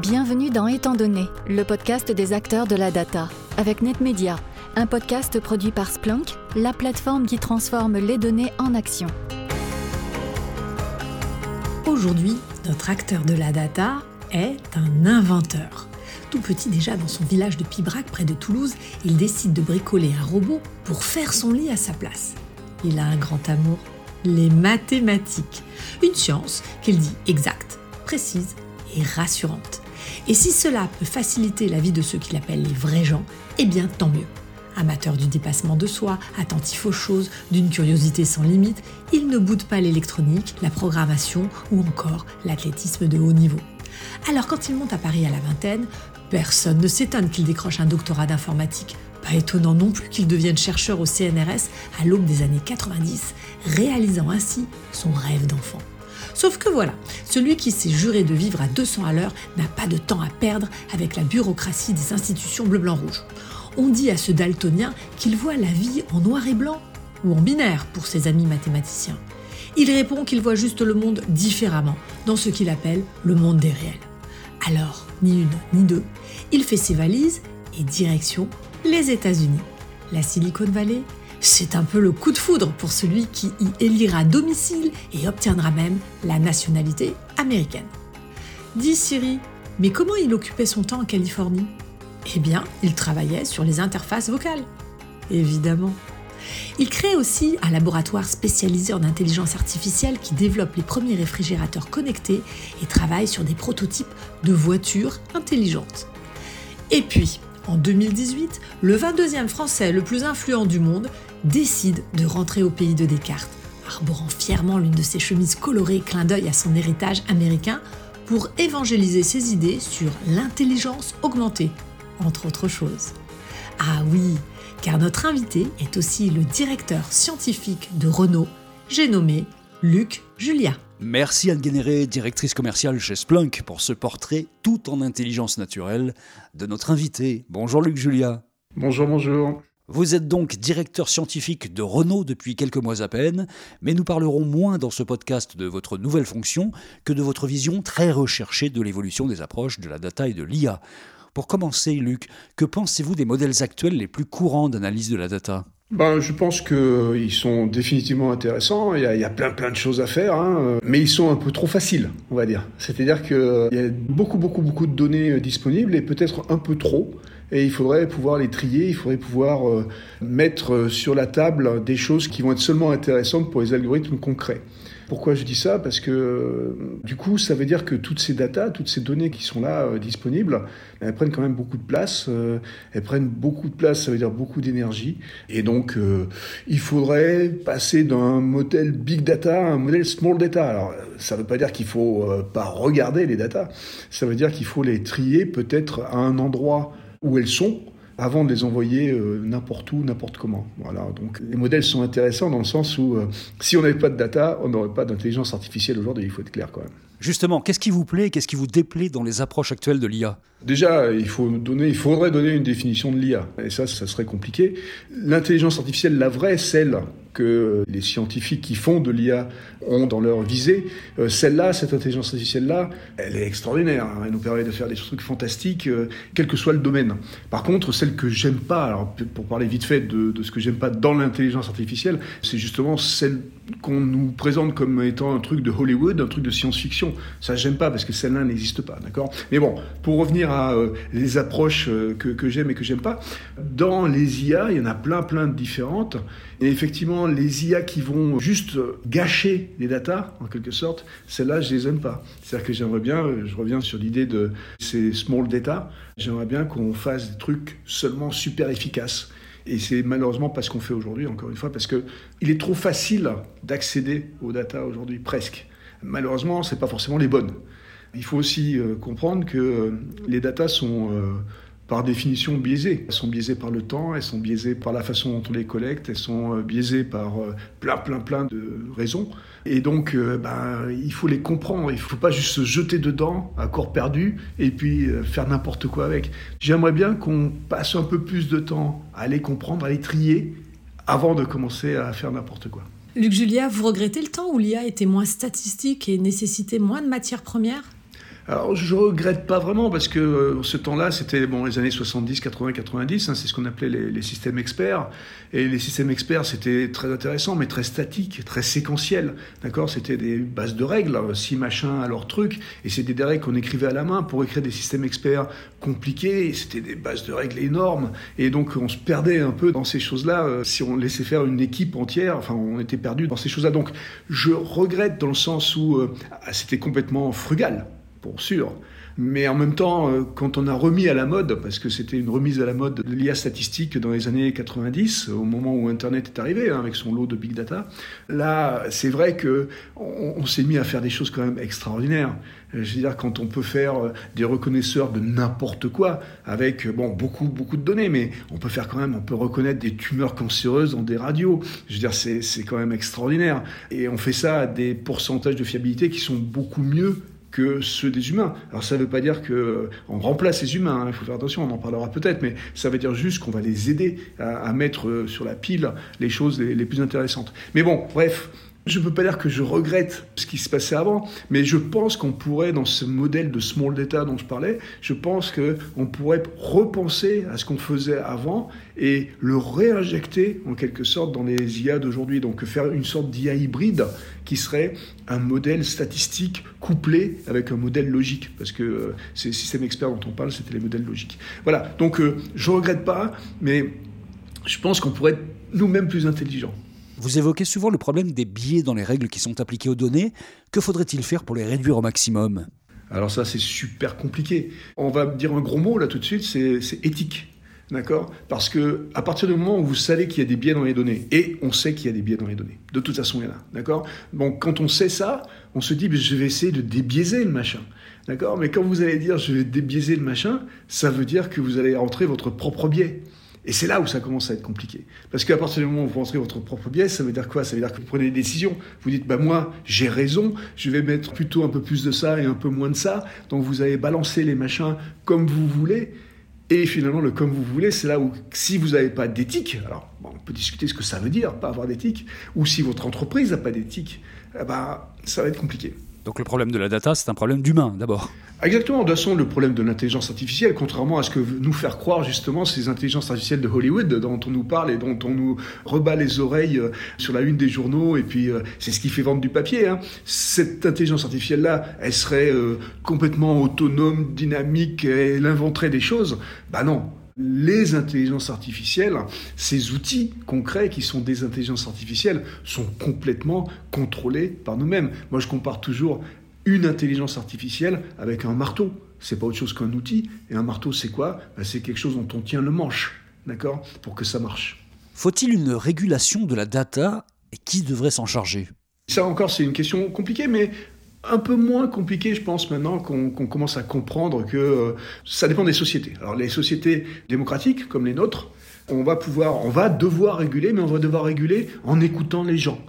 Bienvenue dans Étant donné, le podcast des acteurs de la data, avec NetMedia, un podcast produit par Splunk, la plateforme qui transforme les données en action. Aujourd'hui, notre acteur de la data est un inventeur. Tout petit déjà dans son village de Pibrac près de Toulouse, il décide de bricoler un robot pour faire son lit à sa place. Il a un grand amour, les mathématiques. Une science qu'il dit exacte, précise rassurante. Et si cela peut faciliter la vie de ceux qu'il appelle les vrais gens, eh bien tant mieux. Amateur du dépassement de soi, attentif aux choses, d'une curiosité sans limite, il ne boude pas l'électronique, la programmation ou encore l'athlétisme de haut niveau. Alors quand il monte à Paris à la vingtaine, personne ne s'étonne qu'il décroche un doctorat d'informatique. Pas étonnant non plus qu'il devienne chercheur au CNRS à l'aube des années 90, réalisant ainsi son rêve d'enfant. Sauf que voilà, celui qui s'est juré de vivre à 200 à l'heure n'a pas de temps à perdre avec la bureaucratie des institutions bleu-blanc-rouge. On dit à ce daltonien qu'il voit la vie en noir et blanc, ou en binaire pour ses amis mathématiciens. Il répond qu'il voit juste le monde différemment, dans ce qu'il appelle le monde des réels. Alors, ni une ni deux, il fait ses valises et direction les États-Unis. La Silicon Valley, c'est un peu le coup de foudre pour celui qui y élira domicile et obtiendra même la nationalité américaine. Dit Siri, mais comment il occupait son temps en Californie? Eh bien, il travaillait sur les interfaces vocales. Évidemment. Il crée aussi un laboratoire spécialisé en intelligence artificielle qui développe les premiers réfrigérateurs connectés et travaille sur des prototypes de voitures intelligentes. Et puis, en 2018, le 22e Français le plus influent du monde décide de rentrer au pays de Descartes, arborant fièrement l'une de ses chemises colorées clin d'œil à son héritage américain pour évangéliser ses idées sur l'intelligence augmentée, entre autres choses. Ah oui, car notre invité est aussi le directeur scientifique de Renault, j'ai nommé Luc Julia. Merci Anne Guénéré, directrice commerciale chez Splunk, pour ce portrait tout en intelligence naturelle de notre invité. Bonjour Luc Julia. Bonjour, bonjour. Vous êtes donc directeur scientifique de Renault depuis quelques mois à peine, mais nous parlerons moins dans ce podcast de votre nouvelle fonction que de votre vision très recherchée de l'évolution des approches de la data et de l'IA. Pour commencer, Luc, que pensez-vous des modèles actuels les plus courants d'analyse de la data? Ben, je pense qu'ils sont définitivement intéressants. Il y, a, plein plein de choses à faire, hein. mais ils sont un peu trop faciles, on va dire. C'est-à-dire qu'il y a beaucoup beaucoup beaucoup de données disponibles et peut-être un peu trop et il faudrait pouvoir les trier, il faudrait pouvoir euh, mettre sur la table des choses qui vont être seulement intéressantes pour les algorithmes concrets. Pourquoi je dis ça? Parce que euh, du coup, ça veut dire que toutes ces datas, toutes ces données qui sont là euh, disponibles, elles prennent quand même beaucoup de place. elles prennent beaucoup de place, ça veut dire beaucoup d'énergie. Et donc, il faudrait passer d'un modèle big data à un modèle small data. Alors, ça ne veut pas dire qu'il faut pas regarder les datas. Ça veut dire qu'il faut les trier peut-être à un endroit où elles sont avant de les envoyer euh, n'importe où, n'importe comment. Voilà. Donc les modèles sont intéressants dans le sens où euh, si on n'avait pas de data, on n'aurait pas d'intelligence artificielle aujourd'hui. Il faut être clair quand même. Justement, qu'est-ce qui vous plaît, qu'est-ce qui vous déplaît dans les approches actuelles de l'IA Déjà, il, faut donner, il faudrait donner une définition de l'IA. Et ça, ça serait compliqué. L'intelligence artificielle, la vraie, celle que les scientifiques qui font de l'IA ont dans leur visée, euh, celle-là, cette intelligence artificielle-là, elle est extraordinaire. Hein. Elle nous permet de faire des trucs fantastiques, euh, quel que soit le domaine. Par contre, celle que j'aime pas, alors pour parler vite fait de, de ce que j'aime pas dans l'intelligence artificielle, c'est justement celle qu'on nous présente comme étant un truc de Hollywood, un truc de science-fiction. Ça, j'aime pas parce que celle-là n'existe pas, d'accord? Mais bon, pour revenir à euh, les approches que, que j'aime et que j'aime pas, dans les IA, il y en a plein, plein de différentes. Et effectivement, les IA qui vont juste gâcher les datas, en quelque sorte, celles-là, je les aime pas. C'est-à-dire que j'aimerais bien, je reviens sur l'idée de ces small data, j'aimerais bien qu'on fasse des trucs seulement super efficaces. Et c'est malheureusement pas ce qu'on fait aujourd'hui, encore une fois, parce que il est trop facile d'accéder aux data aujourd'hui, presque. Malheureusement, c'est pas forcément les bonnes. Il faut aussi euh, comprendre que euh, les datas sont euh, par définition biaisées. Elles sont biaisées par le temps, elles sont biaisées par la façon dont on les collecte, elles sont biaisées par plein, plein, plein de raisons. Et donc, ben, il faut les comprendre. Il ne faut pas juste se jeter dedans à corps perdu et puis faire n'importe quoi avec. J'aimerais bien qu'on passe un peu plus de temps à les comprendre, à les trier avant de commencer à faire n'importe quoi. Luc Julia, vous regrettez le temps où l'IA était moins statistique et nécessitait moins de matières premières? Alors je regrette pas vraiment parce que euh, ce temps-là, c'était bon les années 70, 80, 90, c'est ce qu'on appelait les, systèmes experts. Et les systèmes experts, c'était très intéressant, mais très statique, très séquentiel. D'accord? C'était des bases de règles, si machin à leur truc, et c'était des règles qu'on écrivait à la main pour écrire des systèmes experts compliqués. C'était des bases de règles énormes, et donc on se perdait un peu dans ces choses-là euh, si on laissait faire une équipe entière. Enfin, on était perdu dans ces choses-là. Donc je regrette dans le sens où euh, c'était complètement frugal pour sûr. Mais en même temps, euh, quand on a remis à la mode, parce que c'était une remise à la mode de l'IA statistique dans les années 90, au moment où Internet est arrivé, hein, avec son lot de big data, là, c'est vrai que on, s'est mis à faire des choses quand même extraordinaires. Euh, je veux dire, quand on peut faire euh, des reconnaisseurs de n'importe quoi, avec bon beaucoup beaucoup de données, mais on peut faire quand même, on peut reconnaître des tumeurs cancéreuses dans des radios. Je veux dire, c'est quand même extraordinaire. Et on fait ça à des pourcentages de fiabilité qui sont beaucoup mieux que ceux des humains. Alors ça ne veut pas dire qu'on euh, remplace les humains, hein, il faut faire attention, on en parlera peut-être, mais ça veut dire juste qu'on va les aider à, mettre euh, sur la pile les choses les plus intéressantes. Mais bon, bref, je ne peux pas dire que je regrette ce qui se passait avant, mais je pense qu'on pourrait, dans ce modèle de small data dont je parlais, je pense qu'on pourrait repenser à ce qu'on faisait avant et le réinjecter en quelque sorte dans les IA d'aujourd'hui. Donc faire une sorte d'IA hybride qui serait un modèle statistique couplé avec un modèle logique, parce que euh, ces systèmes experts dont on parle, c'était les modèles logiques. Voilà, donc euh, je ne regrette pas, mais je pense qu'on pourrait être nous-mêmes plus intelligents. Vous évoquez souvent le problème des biais dans les règles qui sont appliquées aux données. Que faudrait-il faire pour les réduire au maximum? Alors ça, c'est super compliqué. On va dire un gros mot là tout de suite, c'est éthique. D'accord? Parce que à partir du moment où vous savez qu'il y a des biais dans les données, et on sait qu'il y a des biais dans les données, de toute façon il y en a, d'accord? Quand on sait ça, on se dit, je vais essayer de débiaiser le machin, d'accord? Mais quand vous allez dire, je vais débiaiser le machin, ça veut dire que vous allez rentrer votre propre biais. Et c'est là où ça commence à être compliqué. Parce qu'à partir du moment où vous rentrez votre propre biais, ça veut dire quoi? Ça veut dire que vous prenez des décisions. Vous dites, bah moi, j'ai raison, je vais mettre plutôt un peu plus de ça et un peu moins de ça. Donc vous allez balancer les machins comme vous voulez. Et finalement, le comme vous voulez, c'est là où, si vous n'avez pas d'éthique, alors on peut discuter ce que ça veut dire, pas avoir d'éthique, ou si votre entreprise n'a pas d'éthique, eh ben, ça va être compliqué. Donc le problème de la data, c'est un problème d'humain d'abord. Exactement, de toute façon, le problème de l'intelligence artificielle, contrairement à ce que nous faire croire justement ces intelligences artificielles de Hollywood dont on nous parle et dont on nous rebat les oreilles euh, sur la une des journaux, et puis euh, c'est ce qui fait vendre du papier. Hein. Cette intelligence artificielle-là, elle serait euh, complètement autonome, dynamique, elle inventerait des choses. Bah non, les intelligences artificielles, ces outils concrets qui sont des intelligences artificielles, sont complètement contrôlés par nous-mêmes. Moi, je compare toujours une intelligence artificielle avec un marteau. C'est pas autre chose qu'un outil. Et un marteau, c'est quoi? Ben, C'est quelque chose dont on tient le manche, d'accord? Pour que ça marche. Faut-il une régulation de la data? Et qui devrait s'en charger? Ça encore, c'est une question compliquée, mais un peu moins compliqué, je pense, maintenant qu'on commence à comprendre que euh, ça dépend des sociétés. Alors les sociétés démocratiques, comme les nôtres, on va pouvoir, on va devoir réguler, mais on va devoir réguler en écoutant les gens.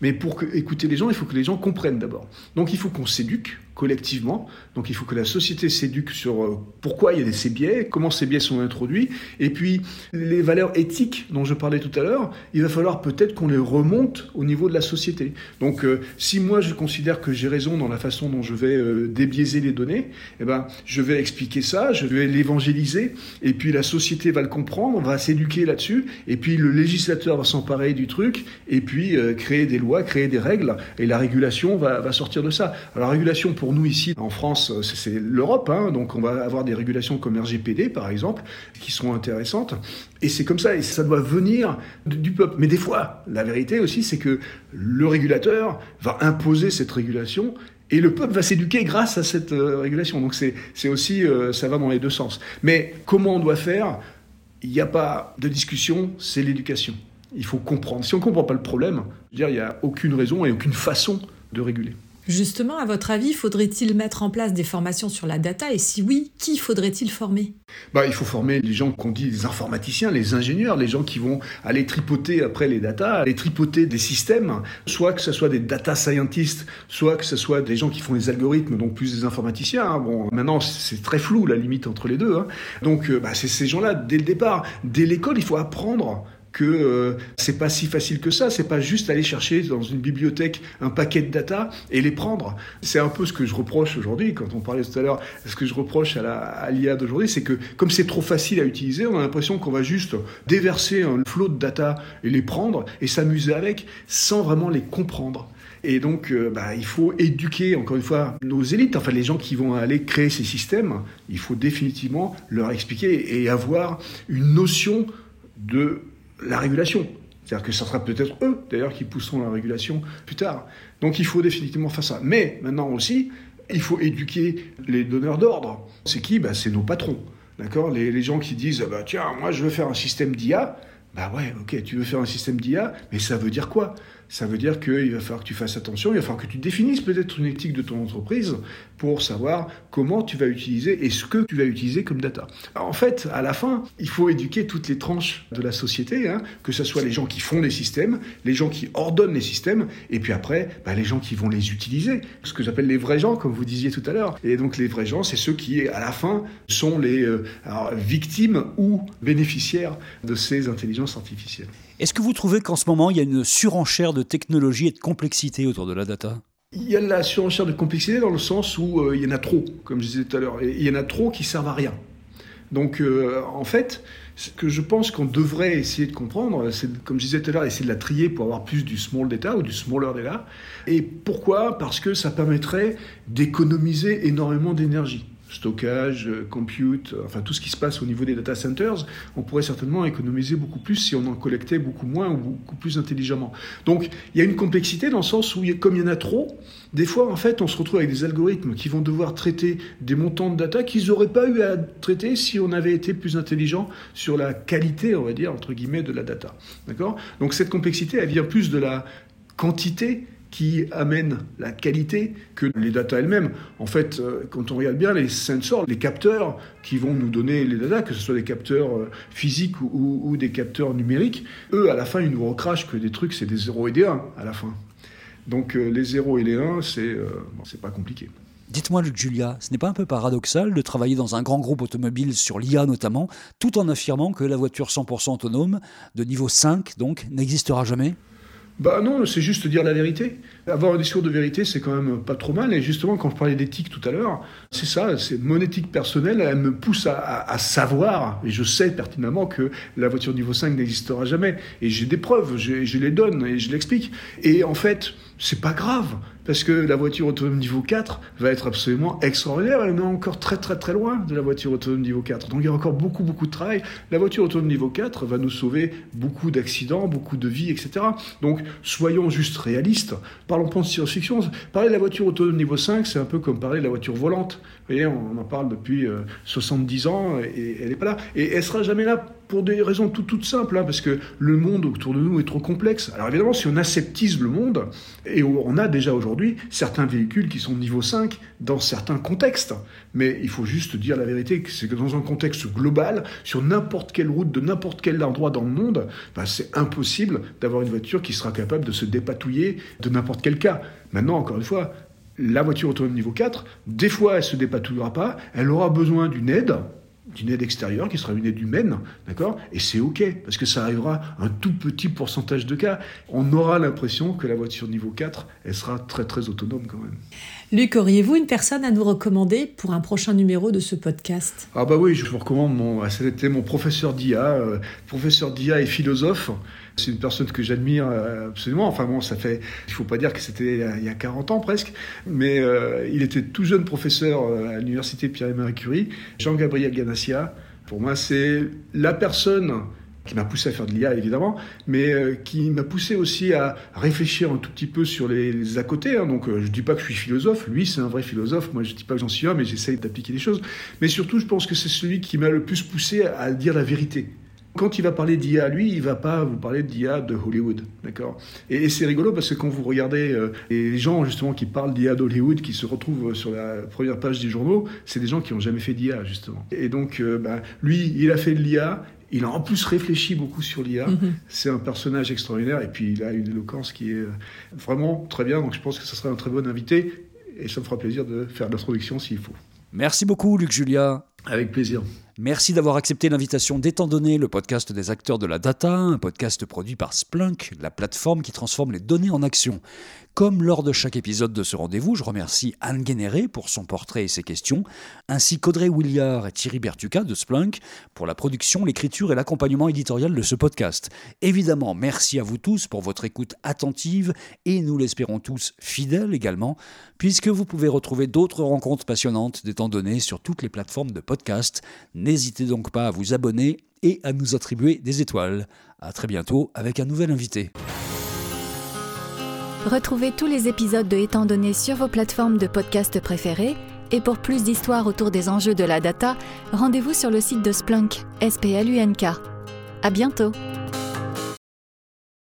Mais pour écouter les gens, il faut que les gens comprennent d'abord. Donc il faut qu'on s'éduque, collectivement. Donc il faut que la société s'éduque sur euh, pourquoi il y a ces biais, comment ces biais sont introduits, et puis les valeurs éthiques dont je parlais tout à l'heure, il va falloir peut-être qu'on les remonte au niveau de la société. Donc euh, si moi je considère que j'ai raison dans la façon dont je vais euh, débiaiser les données, eh ben, je vais expliquer ça, je vais l'évangéliser, et puis la société va le comprendre, va s'éduquer là-dessus, et puis le législateur va s'emparer du truc, et puis créer des lois, créer des règles, et la régulation va, va sortir de ça. Alors la régulation pour pour nous ici en France, c'est l'Europe, hein, donc on va avoir des régulations comme RGPD par exemple, qui sont intéressantes. Et c'est comme ça, et ça doit venir du peuple. Mais des fois, la vérité aussi, c'est que le régulateur va imposer cette régulation et le peuple va s'éduquer grâce à cette euh, régulation. Donc c'est aussi, euh, ça va dans les deux sens. Mais comment on doit faire? Il n'y a pas de discussion, c'est l'éducation. Il faut comprendre. Si on ne comprend pas le problème, il n'y a aucune raison et aucune façon de réguler. Justement, à votre avis, faudrait-il mettre en place des formations sur la data Et si oui, qui faudrait-il former? Bah, Il faut former les gens qu'on dit les informaticiens, les ingénieurs, les gens qui vont aller tripoter après les data, aller tripoter des systèmes, soit que ce soit des data scientists, soit que ce soit des gens qui font les algorithmes, donc plus des informaticiens. Hein. Bon, maintenant, c'est très flou la limite entre les deux. Hein. Donc, euh, bah, c'est ces gens-là, dès le départ, dès l'école, il faut apprendre que euh, c'est pas si facile que ça. C'est pas juste aller chercher dans une bibliothèque un paquet de data et les prendre. C'est un peu ce que je reproche aujourd'hui, quand on parlait tout à l'heure, ce que je reproche à l'IA d'aujourd'hui, c'est que comme c'est trop facile à utiliser, on a l'impression qu'on va juste déverser un flot de data et les prendre et s'amuser avec sans vraiment les comprendre. Et donc, euh, bah, il faut éduquer, encore une fois, nos élites, enfin les gens qui vont aller créer ces systèmes, il faut définitivement leur expliquer et avoir une notion de la régulation. C'est-à-dire que ce sera peut-être eux, d'ailleurs, qui pousseront la régulation plus tard. Donc il faut définitivement faire ça. Mais maintenant aussi, il faut éduquer les donneurs d'ordre. C'est qui? Bah, C'est nos patrons. D'accord? Les, les, gens qui disent bah, Tiens, moi je veux faire un système d'IA. Bah ouais, ok, tu veux faire un système d'IA, mais ça veut dire quoi? Ça veut dire qu'il va falloir que tu fasses attention, il va falloir que tu définisses peut-être une éthique de ton entreprise pour savoir comment tu vas utiliser et ce que tu vas utiliser comme data. en fait, à la fin, il faut éduquer toutes les tranches de la société, hein, que ce soit les gens qui font les systèmes, les gens qui ordonnent les systèmes, et puis après, bah, les gens qui vont les utiliser. Ce que j'appelle les vrais gens, comme vous disiez tout à l'heure. Et donc les vrais gens, c'est ceux qui, à la fin, sont les euh, victimes ou bénéficiaires de ces intelligences artificielles. Est-ce que vous trouvez qu'en ce moment, il y a une surenchère de technologie et de complexité autour de la data? Il y a la surenchère de complexité dans le sens où euh, il y en a trop, comme je disais tout à l'heure. Il y en a trop qui servent à rien. Donc, euh, en fait, ce que je pense qu'on devrait essayer de comprendre, c'est, comme je disais tout à l'heure, essayer de la trier pour avoir plus du small data ou du smaller data. Et pourquoi? Parce que ça permettrait d'économiser énormément d'énergie stockage, euh, compute, euh, enfin tout ce qui se passe au niveau des data centers, on pourrait certainement économiser beaucoup plus si on en collectait beaucoup moins ou beaucoup plus intelligemment. Donc il y a une complexité dans le sens où, comme il y en a trop, des fois en fait on se retrouve avec des algorithmes qui vont devoir traiter des montants de data qu'ils n'auraient pas eu à traiter si on avait été plus intelligent sur la qualité, on va dire, entre guillemets, de la data. D'accord? Donc cette complexité, elle vient plus de la quantité qui amène la qualité que les data elles-mêmes. En fait, euh, quand on regarde bien les sensors, les capteurs qui vont nous donner les data, que ce soit des capteurs euh, physiques ou, des capteurs numériques, eux, à la fin, ils nous recrachent que des trucs, c'est des 0 et des 1 à la fin. Donc euh, les 0 et les 1, c'est c'est pas compliqué. Dites-moi, Luc Julia, ce n'est pas un peu paradoxal de travailler dans un grand groupe automobile sur l'IA notamment, tout en affirmant que la voiture 100% autonome, de niveau 5 donc, n'existera jamais? Bah non, c'est juste dire la vérité. Avoir un discours de vérité, c'est quand même pas trop mal. Et justement, quand je parlais d'éthique tout à l'heure, c'est ça, c'est mon éthique personnelle, elle me pousse à, savoir, et je sais pertinemment que la voiture niveau 5 n'existera jamais. Et j'ai des preuves, je les donne et je l'explique. Et en fait, c'est pas grave, parce que la voiture autonome niveau 4 va être absolument extraordinaire. Elle est encore très très très loin de la voiture autonome niveau 4. Donc il y a encore beaucoup beaucoup de travail. La voiture autonome niveau 4 va nous sauver beaucoup d'accidents, beaucoup de vies, etc. Donc soyons juste réalistes. Parlons pas de science-fiction. Parler de la voiture autonome niveau 5, c'est un peu comme parler de la voiture volante. Vous voyez, on en parle depuis 70 euh, ans et elle n'est pas là. Et elle sera jamais là pour des raisons toutes simples, hein, parce que le monde autour de nous est trop complexe. Alors évidemment, si on aseptise le monde, et on a déjà aujourd'hui certains véhicules qui sont niveau 5 dans certains contextes, mais il faut juste dire la vérité, c'est que dans un contexte global, sur n'importe quelle route de n'importe quel endroit dans le monde, bah, c'est impossible d'avoir une voiture qui sera capable de se dépatouiller de n'importe quel cas. Maintenant, encore une fois, la voiture autonome niveau 4, des fois elle se dépatouillera pas, elle aura besoin d'une aide, d'une aide extérieure qui sera une aide humaine, d'accord? Et c'est OK, parce que ça arrivera un tout petit pourcentage de cas. On aura l'impression que la voiture niveau 4, elle sera très très autonome quand même. Luc, auriez-vous une personne à nous recommander pour un prochain numéro de ce podcast? Ah bah oui, je vous recommande, mon, c'était mon professeur d'IA, euh, professeur d'IA et philosophe. C'est une personne que j'admire euh, absolument. Enfin bon, ça fait, il faut pas dire que c'était il y a 40 ans presque, mais euh, il était tout jeune professeur euh, à l'université Pierre-Marie Curie, Jean-Gabriel Ganassia. Pour moi, c'est la personne qui m'a poussé à faire de l'IA évidemment, mais qui m'a poussé aussi à réfléchir un tout petit peu sur les, à côté. Hein. Donc je dis pas que je suis philosophe, lui c'est un vrai philosophe, moi je dis pas que j'en suis un, mais j'essaye d'appliquer des choses. Mais surtout je pense que c'est celui qui m'a le plus poussé à dire la vérité quand il va parler d'IA, lui, il va pas vous parler d'IA de Hollywood, d'accord? Et, c'est rigolo parce que quand vous regardez euh, les gens justement qui parlent d'IA d'Hollywood, qui se retrouvent sur la première page des journaux, c'est des gens qui n'ont jamais fait d'IA justement. Et donc, euh, bah, lui, il a fait de l'IA. Il a en plus réfléchi beaucoup sur l'IA. Mm-hmm. C'est un personnage extraordinaire et puis il a une éloquence qui est euh, vraiment très bien. Donc je pense que ce serait un très bon invité et ça me fera plaisir de faire l'introduction s'il faut. Merci beaucoup, Luc Julia. Avec plaisir. Merci d'avoir accepté l'invitation d'Étant donné, le podcast des acteurs de la data, un podcast produit par Splunk, la plateforme qui transforme les données en action. Comme lors de chaque épisode de ce rendez-vous, je remercie Anne Guénéré pour son portrait et ses questions, ainsi qu'Audrey Williard et Thierry Bertuca de Splunk pour la production, l'écriture et l'accompagnement éditorial de ce podcast. Évidemment, merci à vous tous pour votre écoute attentive et nous l'espérons tous fidèle également, puisque vous pouvez retrouver d'autres rencontres passionnantes d'étant donné sur toutes les plateformes de podcast. N'hésitez donc pas à vous abonner et à nous attribuer des étoiles. À très bientôt avec un nouvel invité. Retrouvez tous les épisodes de Étant donné sur vos plateformes de podcast préférées et pour plus d'histoires autour des enjeux de la data, rendez-vous sur le site de Splunk, S-P-L-U-N-K. À bientôt!